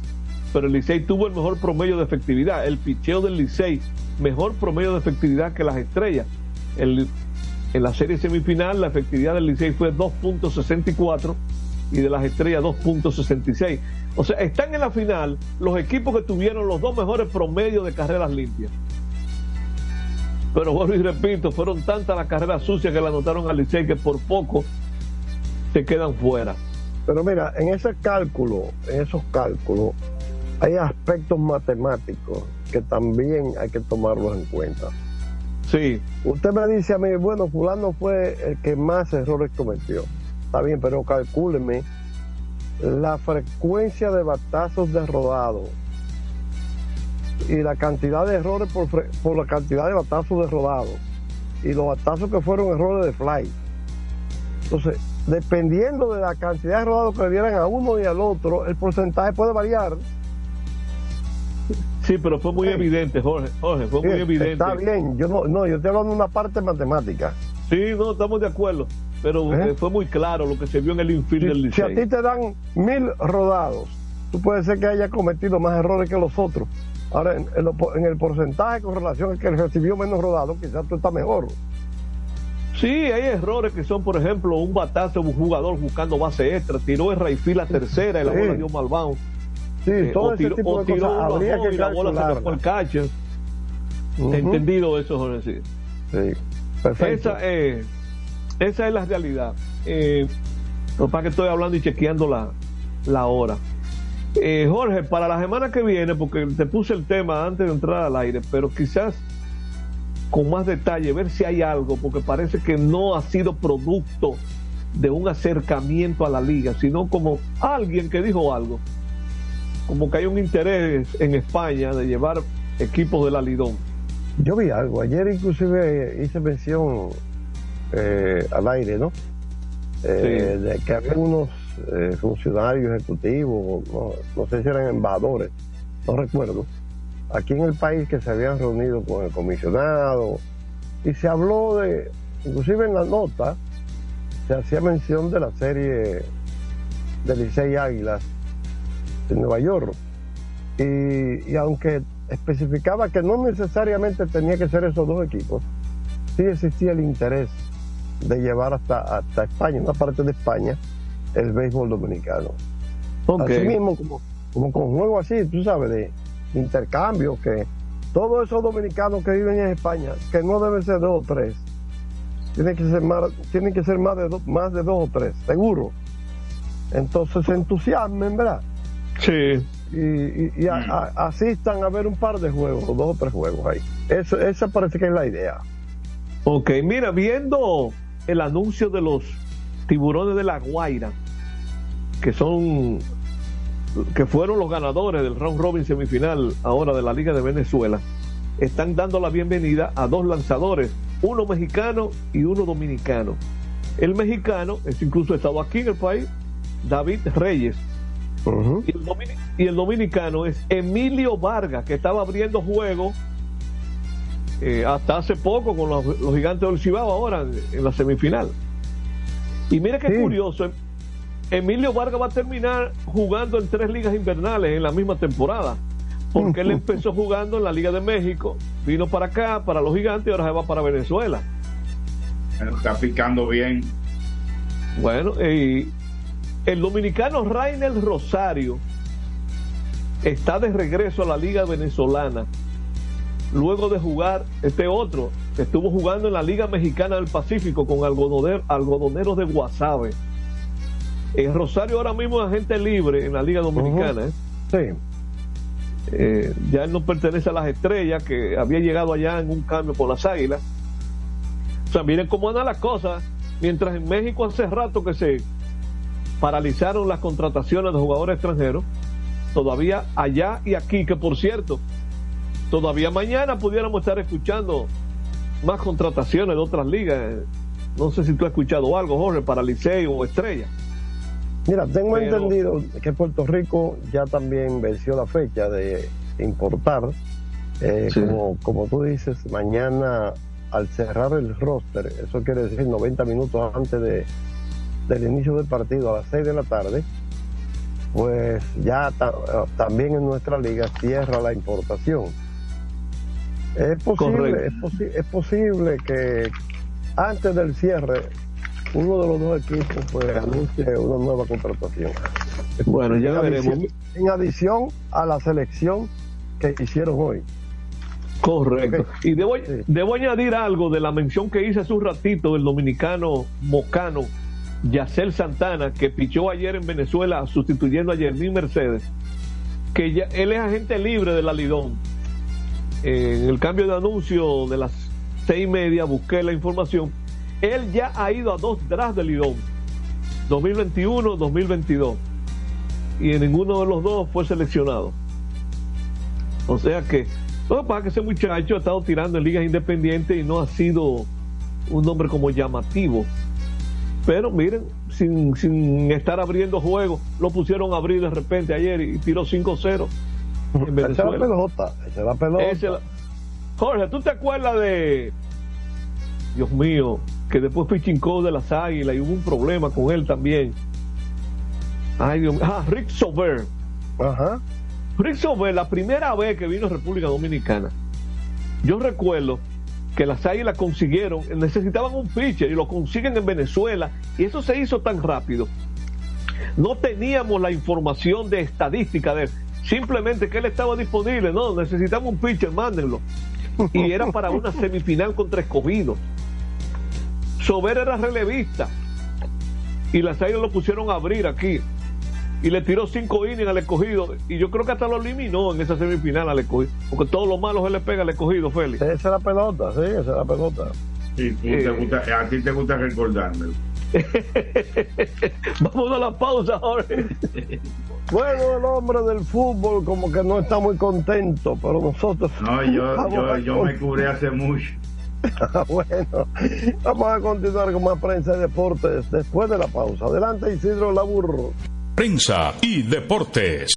pero el Licey tuvo el mejor promedio de efectividad. El picheo del Licey, mejor promedio de efectividad que las estrellas. El- en la serie semifinal, la efectividad del Licey fue 2.64 y de las estrellas 2.66. O sea, están en la final los equipos que tuvieron los dos mejores promedios de carreras limpias. Pero vuelvo y repito, fueron tantas las carreras sucias que le anotaron al Licey que por poco se quedan fuera. Pero mira, en ese cálculo, en esos cálculos, hay aspectos matemáticos que también hay que tomarlos en cuenta. Sí. Usted me dice a mí, bueno, fulano fue el que más errores cometió. Está bien, pero calcúleme la frecuencia de batazos de rodado y la cantidad de errores por, por la cantidad de batazos de rodado y los batazos que fueron errores de fly. Entonces, dependiendo de la cantidad de rodado que le dieran a uno y al otro, el porcentaje puede variar. Sí, pero fue muy evidente, Jorge. Jorge, fue muy evidente. Está bien, yo no, no, yo estoy hablando de una parte matemática. Sí, no, estamos de acuerdo. Pero ¿Eh? eh, fue muy claro lo que se vio en el infield del Si a Licey. ti te dan mil rodados, tú puedes ser que haya cometido más errores que los otros. Ahora, en, en lo po- en el porcentaje con relación a que recibió menos rodados, quizás tú estás mejor. Sí, hay errores que son, por ejemplo, un batazo de un jugador buscando base extra, tiró el Rayfield a tercera y la Sí. bola dio mal bound. Sí, Eh, todo o ese tiró, tipo de tiró cosas habría que y la bola se le fue al catcher. Ujú. Entendido eso, Jorge. Sí. Sí, perfecto. Esa, eh, esa es la realidad. Eh, es que estoy hablando y chequeando la, la hora. Eh, Jorge, para la semana que viene, porque te puse el tema antes de entrar al aire, pero quizás con más detalle, ver si hay algo, porque parece que no ha sido producto de un acercamiento a la liga, sino como alguien que dijo algo, como que hay un interés en España de llevar equipos de la Lidón. Yo vi algo, ayer inclusive hice mención eh, al aire, ¿no? Eh, Sí. De que había unos eh, funcionarios ejecutivos, no, no sé si eran embajadores, no recuerdo, aquí en el país que se habían reunido con el comisionado y se habló de, inclusive en la nota, se hacía mención de la serie de Licey Águilas de Nueva York. Y, y aunque especificaba que no necesariamente tenía que ser esos dos equipos, sí existía el interés de llevar hasta, hasta España, una parte de España, el béisbol dominicano. Así mismo, como, como con juegos así, tú sabes, de intercambio, que todos esos dominicanos que viven en España, que no deben ser dos o tres, tienen que ser más, tienen que ser más de, dos, más de dos o tres, seguro. Entonces se entusiasmen, ¿verdad? Sí. y, y- y a- a- asistan a ver un par de juegos, dos o tres juegos ahí. Eso, esa parece que es la idea. Ok, mira, viendo el anuncio de los tiburones de la Guaira, que son que fueron los ganadores del round robin semifinal ahora de la Liga de Venezuela, están dando la bienvenida a dos lanzadores, uno mexicano y uno dominicano. El mexicano es incluso estado aquí en el país, David Reyes. y, el y el dominicano es Emilio Vargas, que estaba abriendo juego eh, hasta hace poco con los, los gigantes del Cibao ahora en, en la semifinal. Y mira qué curioso, em- Emilio Vargas va a terminar jugando en tres ligas invernales en la misma temporada, porque él empezó jugando en la Liga de México, vino para acá, para los gigantes, y ahora se va para Venezuela. Está picando bien. Bueno, y el dominicano Rainel Rosario está de regreso a la Liga Venezolana. Luego de jugar este otro, estuvo jugando en la Liga Mexicana del Pacífico con algodoner- algodoneros de Guasave. Eh, Rosario ahora mismo es agente libre en la Liga Dominicana. ¿eh? Sí. Eh, ya él no pertenece a las estrellas, que había llegado allá en un cambio por las águilas. O sea, miren cómo andan las cosas. Mientras en México hace rato que se paralizaron las contrataciones de jugadores extranjeros, todavía allá y aquí, que por cierto, todavía mañana pudiéramos estar escuchando más contrataciones de otras ligas. No sé si tú has escuchado algo, Jorge, para Liceo o Estrella. Mira, tengo Pero- entendido que Puerto Rico ya también venció la fecha de importar. Eh, Sí. como, como tú dices, mañana al cerrar el roster, eso quiere decir 90 minutos antes de, del inicio del partido a las 6 de la tarde, pues ya ta- eh, también en nuestra liga cierra la importación. Es posible, es, posi- es posible que antes del cierre uno de los dos equipos pues anuncie una nueva contratación. Bueno, ya En veremos. adición- En adición a la selección que hicieron hoy. Correcto. Y debo, debo añadir algo de la mención que hice hace un ratito del dominicano mocano Yacel Santana, que pichó ayer en Venezuela sustituyendo a Jermín Mercedes, que ya, él es agente libre de la Lidón. En el cambio de anuncio de las seis y media busqué la información. Él ya ha ido a dos drafts de Lidón, 2021, 2022, y en ninguno de los dos fue seleccionado. O sea que, que pasa que ese muchacho ha estado tirando en ligas independientes y no ha sido un nombre como llamativo. Pero miren, sin, sin estar abriendo juegos, lo pusieron a abrir de repente ayer y tiró 5-0 en Esa es la Venezuela. pelota, esa es la pelota. La- Jorge, ¿tú te acuerdas de. Dios mío, que después pichincó de las águilas y hubo un problema con él también. Ay, Dios mío. Ah, Rick Sober. Ajá. Rick Sober, la primera vez que vino a República Dominicana, yo recuerdo que las águilas consiguieron, necesitaban un pitcher y lo consiguen en Venezuela y eso se hizo tan rápido. No teníamos la información de estadística de él, simplemente que él estaba disponible, no, necesitamos un pitcher, mándenlo. Y era para una semifinal contra escogidos. Sober era relevista y las águilas lo pusieron a abrir aquí y le tiró cinco innings al escogido y yo creo que hasta lo eliminó en esa semifinal al escogido porque todos los malos se le pega al escogido Félix Esa es la pelota, sí, esa es la pelota. Sí, tú te gusta- a ti te gusta recordármelo. vamos a la pausa Jorge Bueno, el hombre del fútbol como que no está muy contento, pero nosotros... No, yo, yo, yo me curé hace mucho. bueno, vamos a continuar con más prensa y deportes después de la pausa. Adelante, Isidro Laburro. Prensa y deportes.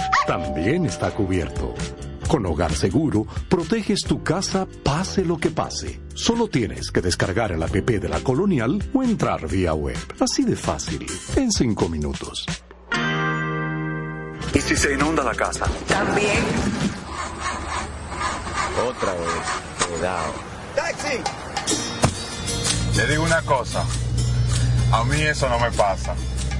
También está cubierto. Con Hogar Seguro, proteges tu casa pase lo que pase. Solo tienes que descargar el app de la Colonial o entrar vía web. Así de fácil, en cinco minutos. ¿Y si se inunda la casa? También. Otra vez. Cuidado. ¡Taxi! Le digo una cosa. A mí eso no me pasa.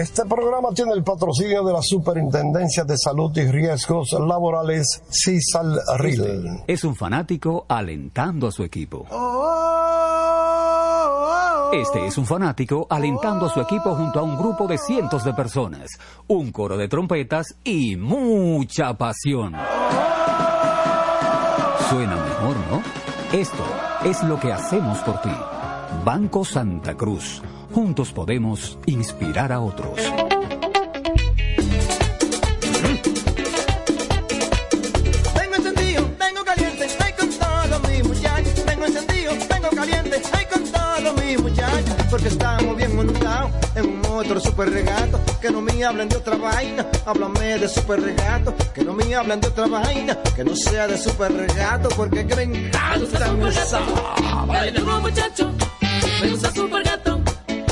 Este programa tiene el patrocinio de la Superintendencia de Salud y Riesgos Laborales, CISAL Es un fanático alentando a su equipo. Este es un fanático alentando a su equipo junto a un grupo de cientos de personas, un coro de trompetas y mucha pasión. Suena mejor, ¿no? Esto es lo que hacemos por ti. Banco Santa Cruz. Juntos podemos inspirar a otros. Tengo encendido, tengo caliente, ay con todos mis muchachos. Tengo encendido, tengo caliente, ay con todos mis muchachos. Porque estamos bien montados en un motor super regato. Que no me hablen de otra vaina, háblame de super regato. Que no me hablen de otra vaina, que no sea de super regato. Porque que me encanta Dale duro muchacho, me gusta super gato.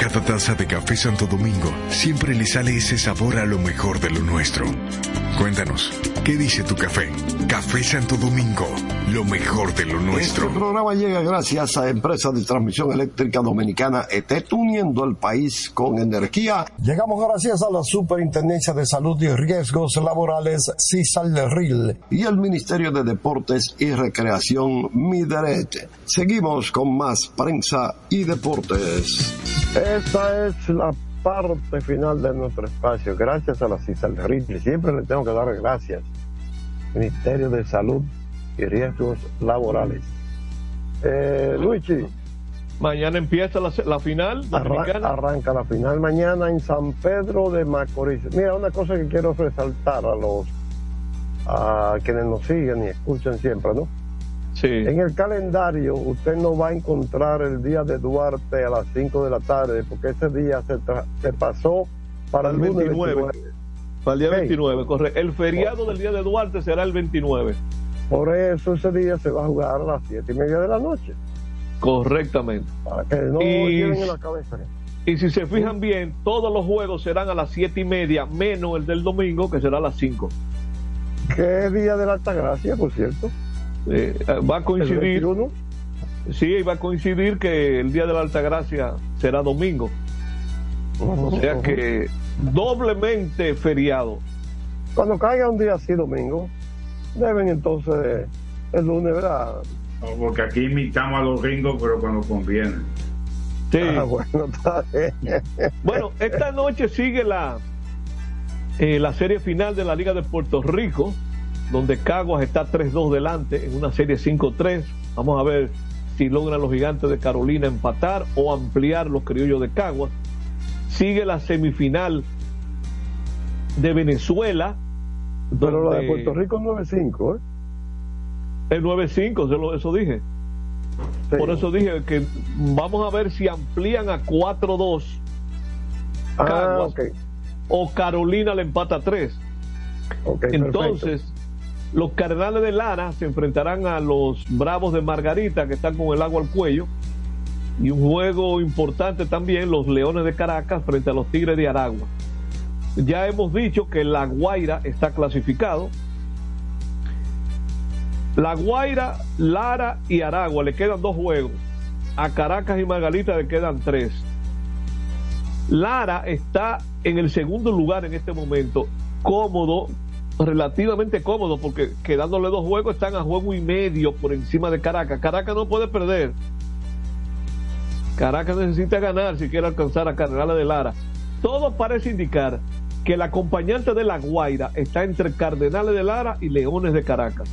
Cada taza de café Santo Domingo siempre le sale ese sabor a lo mejor de lo nuestro. Cuéntanos, ¿qué dice tu café? Café Santo Domingo, lo mejor de lo nuestro. Este programa llega gracias a Empresa de Transmisión Eléctrica Dominicana ETET, uniendo el país con energía. Llegamos gracias a la Superintendencia de Salud y Riesgos Laborales, CISALRIL, y el Ministerio de Deportes y Recreación, MIDERET. Seguimos con más prensa y deportes. Esta es la parte final de nuestro espacio. Gracias a la CISALRIL. Siempre le tengo que dar gracias. Ministerio de Salud y Riesgos Laborales. Eh, Luigi. Mañana empieza la, la final Arran- arranca la final mañana en San Pedro de Macorís. Mira, una cosa que quiero resaltar a los a quienes nos siguen y escuchan siempre, ¿no? Sí. En el calendario usted no va a encontrar el día de Duarte a las 5 de la tarde, porque ese día se, se pasó para el el lunes 29. 29. Para el día Sí. 29, correcto. El feriado del día de Duarte será el 29. Por eso ese día se va a jugar a las 7 y media de la noche. Correctamente. Para que no Y- en la cabeza. Y si se fijan bien, todos los juegos serán a las 7 y media, menos el del domingo, que será a las 5. ¿Qué día de la Altagracia, por cierto? Eh, va a coincidir. El 21. Sí, va a coincidir que el día de la Altagracia será domingo. O sea que doblemente feriado. Cuando caiga un día así, domingo, deben entonces el lunes, ¿verdad? No, porque aquí imitamos a los gringos, pero cuando conviene. Sí. Ah, bueno, está bien. Bueno, esta noche sigue la, eh, la serie final de la Liga de Puerto Rico, donde Caguas está 3-2 delante en una serie 5-3. Vamos a ver si logran los gigantes de Carolina empatar o ampliar los criollos de Caguas. Sigue la semifinal de Venezuela. Pero la de Puerto Rico 9-5, ¿eh? El 9-5, se lo- eso dije. Sí. Por eso dije que vamos a ver si amplían a 4-2 Ah, Caguas ok. o Carolina le empata a 3. ok, perfecto. Los Cardenales de Lara se enfrentarán a los Bravos de Margarita, que están con el agua al cuello. Y un juego importante también, los Leones de Caracas frente a los Tigres de Aragua. Ya hemos dicho que La Guaira está clasificado. La Guaira, Lara y Aragua le quedan dos juegos. A Caracas y Margarita le quedan tres. Lara está en el segundo lugar en este momento, cómodo relativamente cómodos porque quedándole dos juegos están a juego y medio por encima de Caracas. Caracas no puede perder. Caracas necesita ganar si quiere alcanzar a Cardenales de Lara. Todo parece indicar que el acompañante de La Guaira está entre Cardenales de Lara y Leones de Caracas.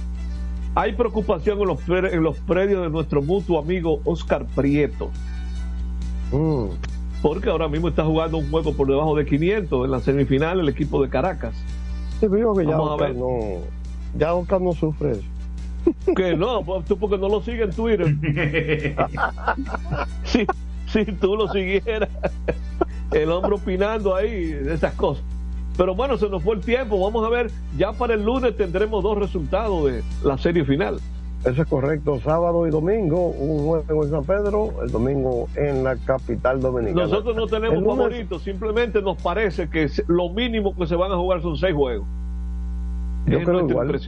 Hay preocupación en los, pre- en los predios de nuestro mutuo amigo Oscar Prieto. Porque ahora mismo está jugando un juego por debajo de 500 en la semifinal el equipo de Caracas. Sí, que ya Oscar no, ya Oscar no sufre eso. Que no, pues, tú porque no lo sigues en Twitter. si, si tú lo siguieras, el hombre opinando ahí de esas cosas. Pero bueno, se nos fue el tiempo. Vamos a ver, ya para el lunes tendremos dos resultados de la serie final. Eso es correcto. Sábado y domingo, un juego en San Pedro, el domingo en la capital dominicana. Nosotros no tenemos lunes- favoritos, simplemente nos parece que lo mínimo que se van a jugar son seis juegos. Yo Es creo igual.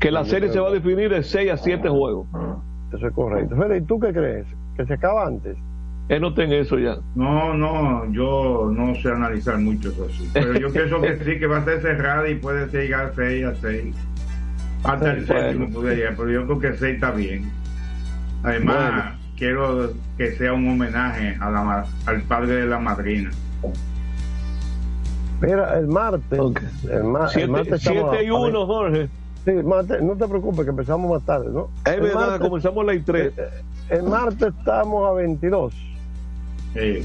Que la Yo serie creo se va a definir en 6 a 7 juegos. Eso es correcto. Fede, ¿y tú qué crees? ¿Que se acaba antes? Anoten eso ya. No, no, yo no sé analizar mucho eso así. Pero yo pienso que sí, que va a ser cerrada y puede llegar 6 a 6. Hasta el Bueno. séptimo podría llegar, pero yo creo que 6 está bien. Además, Bueno. quiero que sea un homenaje a la, al padre de la madrina. Mira, el martes. El, ma- el 7 martes estamos a- y 1, Jorge. Sí, martes, no te preocupes, que empezamos más tarde, ¿no? Es El verdad, martes- comenzamos a las 3. El martes estamos a 22. Ese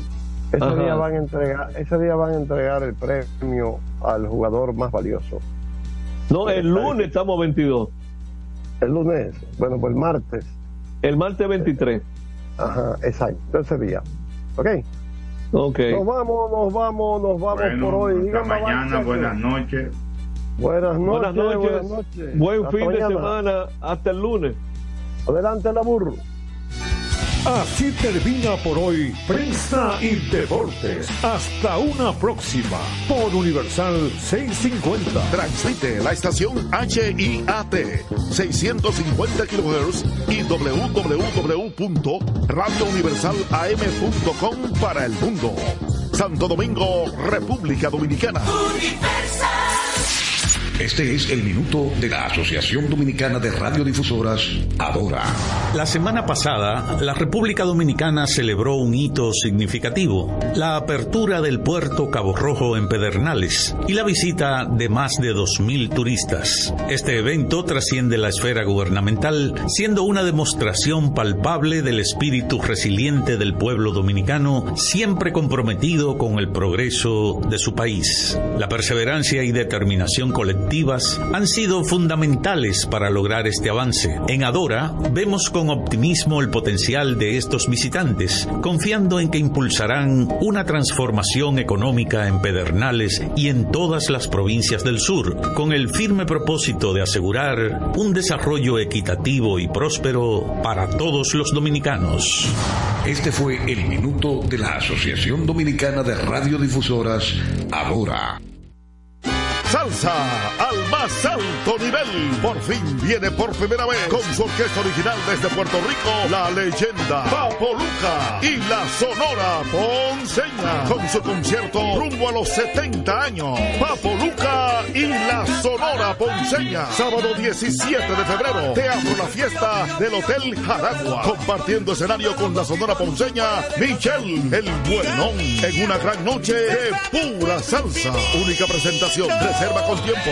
Ajá. día, van a entregar, ese día van a entregar el premio al jugador más valioso. No, el lunes estamos 22. El lunes, bueno, pues el martes. El martes 23. Ajá, exacto, ese día. ¿Ok? Ok. Nos vamos, nos vamos, nos vamos Bueno, por hoy. hasta mañana, buenas noches. Buenas noches. Buenas noches. buenas noches. Buen Hasta fin de semana. Hasta el lunes. Adelante, la burro. Así termina por hoy Prensa y Deportes. Hasta una próxima por Universal 650. Transmite la estación HIAT 650 kHz y www.radiouniversalam.com para el mundo. Santo Domingo, República Dominicana. Este es el minuto de la Asociación Dominicana de Radiodifusoras, Adora. La semana pasada, la República Dominicana celebró un hito significativo, la apertura del puerto Cabo Rojo en Pedernales y la visita de más de 2.000 turistas. Este evento trasciende la esfera gubernamental, siendo una demostración palpable del espíritu resiliente del pueblo dominicano, siempre comprometido con el progreso de su país. La perseverancia y determinación han sido fundamentales para lograr este avance. En Adora vemos con optimismo el potencial de estos visitantes, confiando en que impulsarán una transformación económica en Pedernales y en todas las provincias del sur, con el firme propósito de asegurar un desarrollo equitativo y próspero para todos los dominicanos. Este fue el minuto de la Asociación Dominicana de Radiodifusoras, Adora. Salsa al más alto nivel. Por fin viene por primera vez con su orquesta original desde Puerto Rico, la leyenda Papo Luca y la Sonora Ponceña con su concierto rumbo a los 70 años. Papo Luca y la Sonora Ponceña. Sábado 17 de febrero, Teatro La Fiesta del Hotel Jaragua. Compartiendo escenario con la Sonora Ponceña, Michelle el Buenón. En una gran noche de pura salsa. Única presentación. Reserva con tiempo.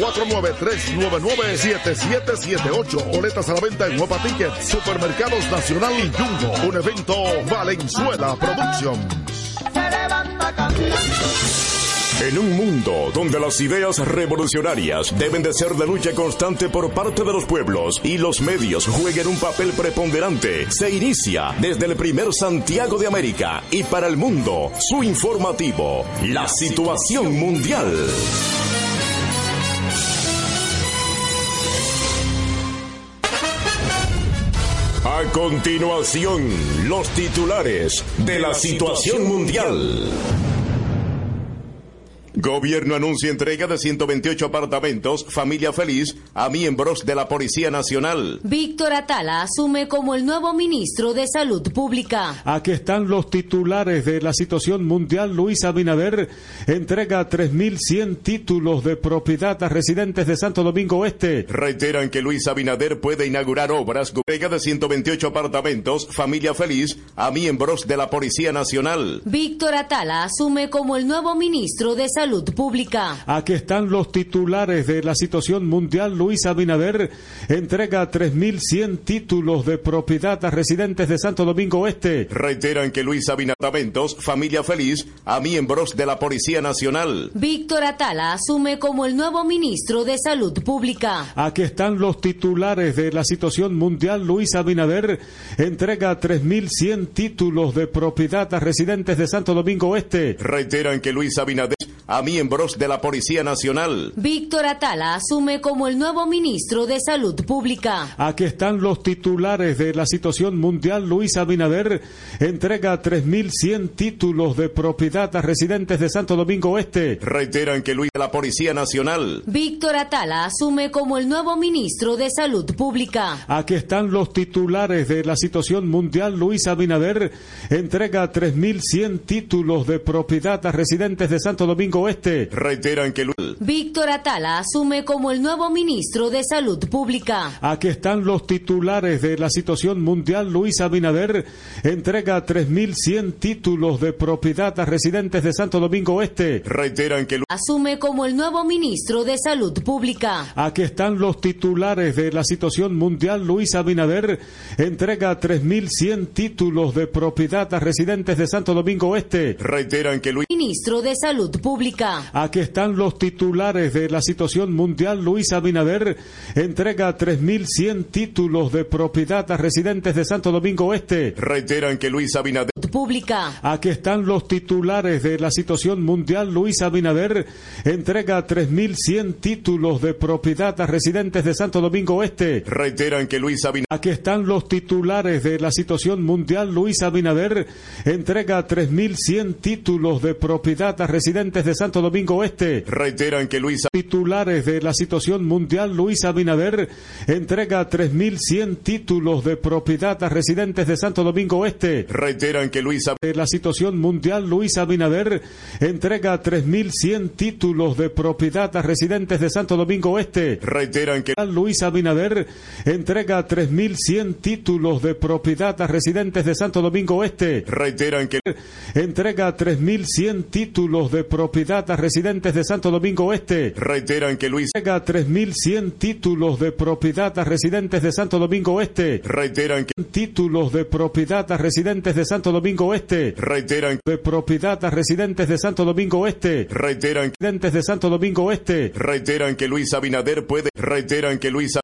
849-399-7778. Boletas a la venta en Huepa Tickets, Supermercados Nacional y Jumbo. Un evento Valenzuela Productions. En un mundo donde las ideas revolucionarias deben de ser de lucha constante por parte de los pueblos y los medios jueguen un papel preponderante, se inicia desde el primer Santiago de América y para el mundo su informativo, la situación mundial. A continuación, los titulares de la situación mundial. Gobierno anuncia entrega de 128 apartamentos, familia feliz, a miembros de la Policía Nacional. Víctor Atala asume como el nuevo ministro de Salud Pública. Aquí están los titulares de la situación mundial. Luis Abinader entrega 3.100 títulos de propiedad a residentes de Santo Domingo Oeste. Reiteran que Luis Abinader puede inaugurar obras, entrega de 128 apartamentos, familia feliz, a miembros de la Policía Nacional. Víctor Atala asume como el nuevo ministro de Salud Pública. Aquí están los titulares de la situación mundial. Luis Abinader entrega 3.100 títulos de propiedad a residentes de Santo Domingo Oeste. Reiteran que Luis Abinader, familia feliz, a miembros de la Policía Nacional. Víctor Atala asume como el nuevo ministro de Salud Pública. Aquí están los titulares de la situación mundial. Luis Abinader entrega 3.100 títulos de propiedad a residentes de Santo Domingo Oeste. Reiteran que Luis Abinader a miembros de la Policía Nacional. Víctor Atala asume como el nuevo ministro de Salud Pública. Aquí están los titulares de la situación mundial. Luis Abinader entrega 3.100 títulos de propiedad a residentes de Santo Domingo Oeste. Reiteran que Luis de la Policía Nacional. Víctor Atala asume como el nuevo ministro de Salud Pública. Aquí están los titulares de la situación mundial. Luis Abinader entrega 3.100 títulos de propiedad a residentes de Santo Domingo Oeste. Reiteran que Luis... Víctor Atala asume como el nuevo ministro de Salud Pública. Aquí están los titulares de la situación mundial. Luis Abinader entrega 3.100 títulos de propiedad a residentes de Santo Domingo Oeste. Reiteran que Luis... Asume como el nuevo ministro de Salud Pública. Aquí están los titulares de la situación mundial. Luis Abinader entrega 3.100 títulos de propiedad a residentes de Santo Domingo Oeste. Reiteran que Luis... Ministro de Salud Pública. Aquí están los titulares de la situación mundial. Luis Abinader entrega 3.100 títulos de propiedad a residentes de Santo Domingo Oeste. Reiteran que Luis Abinader... Pública. Aquí están los titulares de la situación mundial. Luis Abinader entrega 3.100 títulos de propiedad a residentes de Santo Domingo Oeste. Reiteran que Luis Abinader... Aquí están los titulares de la situación mundial. Luis Abinader entrega 3.100 títulos de propiedad a residentes de Santo Domingo Oeste. Reiteran que Luis... Titulares de la situación mundial. Luis Abinader entrega 3.100 títulos de propiedad a residentes de Santo Domingo Oeste. Reiteran que Luis... De la situación mundial. Luis Abinader entrega 3.100 títulos de propiedad a residentes de Santo Domingo Oeste. Reiteran que... Luis Abinader entrega 3.100 títulos de propiedad a residentes de Santo Domingo Oeste. Reiteran que... Entrega 3.100 títulos de propiedad a residentes de Santo Domingo Oeste. Reiteran que Luis... Entrega 3.100 títulos de propiedad a residentes de Santo Domingo Oeste. Reiteran que... Títulos de propiedad a residentes de Santo Domingo Oeste. Reiteran de propiedad a residentes de Santo Domingo Oeste. Reiteran residentes de Santo Domingo Oeste. Reiteran que Luis Abinader puede. Reiteran que Luis...